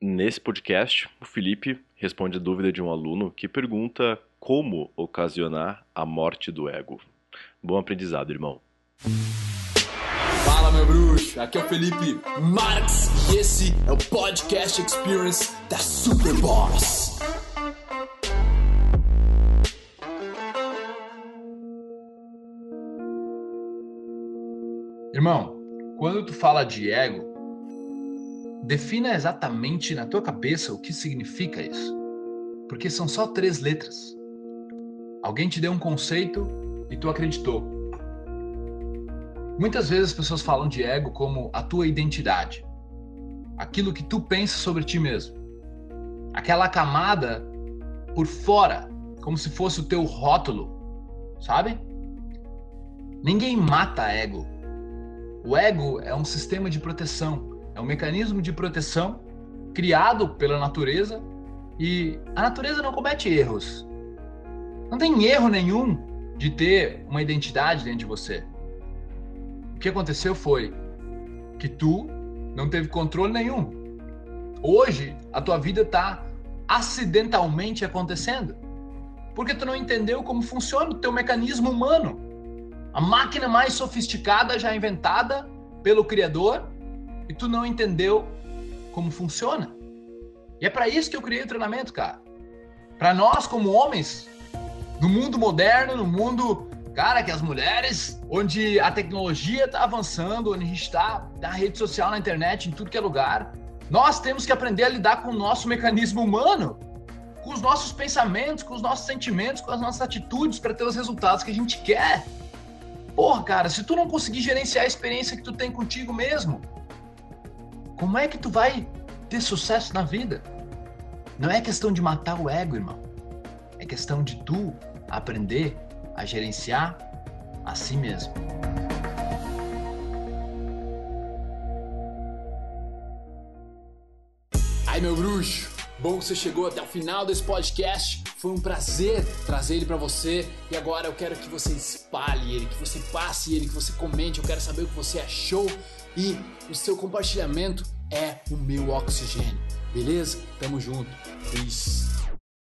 Nesse podcast, o Felipe responde a dúvida de um aluno que pergunta como ocasionar a morte do ego. Bom aprendizado, irmão. Fala, meu bruxo! Aqui é o Felipe Marx e esse é o Podcast Experience da Superboss. Irmão, quando tu fala de ego, defina exatamente na tua cabeça o que significa isso. Porque são só três letras. Alguém te deu um conceito e tu acreditou. Muitas vezes as pessoas falam de ego como a tua identidade. Aquilo que tu pensa sobre ti mesmo. Aquela camada por fora, como se fosse o teu rótulo, sabe? Ninguém mata ego o ego é um sistema de proteção, é um mecanismo de proteção criado pela natureza e a natureza não comete erros. Não tem erro nenhum de ter uma identidade dentro de você. O que aconteceu foi que tu não teve controle nenhum. Hoje a tua vida está acidentalmente acontecendo porque tu não entendeu como funciona o teu mecanismo humano. A máquina mais sofisticada já inventada pelo Criador e tu não entendeu como funciona. E é para isso que eu criei o treinamento, cara. Para nós, como homens, no mundo moderno, no mundo, cara, que as mulheres, onde a tecnologia está avançando, onde a gente está na rede social, na internet, em tudo que é lugar, nós temos que aprender a lidar com o nosso mecanismo humano, com os nossos pensamentos, com os nossos sentimentos, com as nossas atitudes para ter os resultados que a gente quer. Porra, cara, se tu não conseguir gerenciar a experiência que tu tem contigo mesmo, como é que tu vai ter sucesso na vida? Não é questão de matar o ego, irmão. É questão de tu aprender a gerenciar a si mesmo. Ai, meu bruxo, bom que você chegou até o final desse podcast. Foi um prazer trazer ele para você e agora eu quero que você espalhe ele, que você passe ele, que você comente. Eu quero saber o que você achou e o seu compartilhamento é o meu oxigênio. Beleza? Tamo junto. Peace.